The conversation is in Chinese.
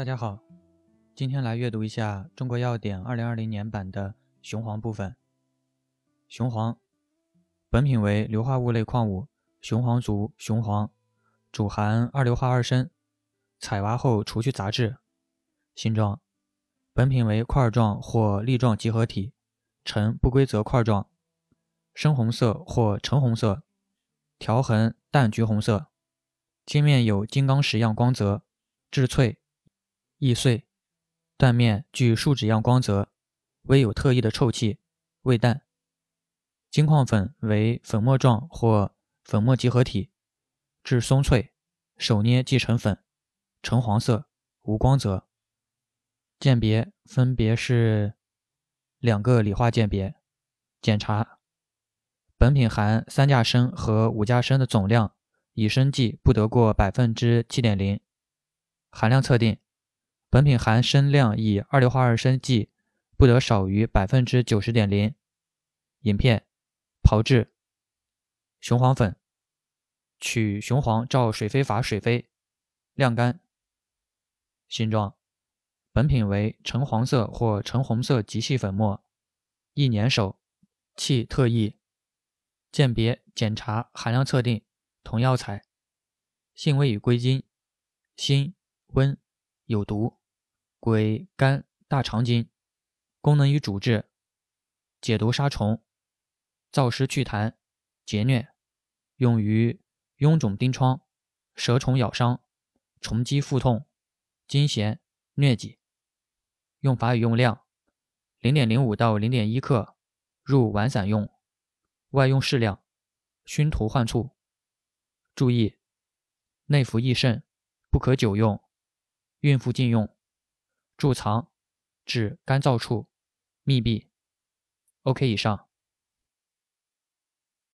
大家好，今天来阅读一下《中国药典》二零二零年版的雄黄部分。雄黄，本品为硫化物类矿物雄黄族雄黄，主含二硫化二砷，采挖后除去杂质。形状，本品为块状或粒状集合体，呈不规则块状，深红色或橙红色，条痕淡橘红色，尖面有金刚石样光泽，质脆。易碎，断面具树脂样光泽，微有特异的臭气，味淡。金矿粉为粉末状或粉末集合体，质松脆，手捏即成粉，橙黄色，无光泽。鉴别分别是两个理化鉴别。检查，本品含三价砷和五价砷的总量，以砷计不得过百分之七点零。含量测定。本品含砷量以二硫化二砷计不得少于百分之九十点零。饮片炮制雄黄粉，取雄黄照水飞法水飞，晾干。形状本品为橙黄色或橙红色极细粉末，易粘手，气特异。鉴别检查含量测定同药材。性味与归经：辛、温，有毒。归肝、大肠经，功能与主治：解毒杀虫、燥湿祛痰、结疟，用于臃肿疔疮、蛇虫咬伤、虫击腹痛、惊痫、疟疾。用法与用量：零点零五到零点一克，入丸散用，外用适量，熏涂患处。注意：内服易肾，不可久用，孕妇禁用。贮藏，至干燥处，密闭。OK，以上。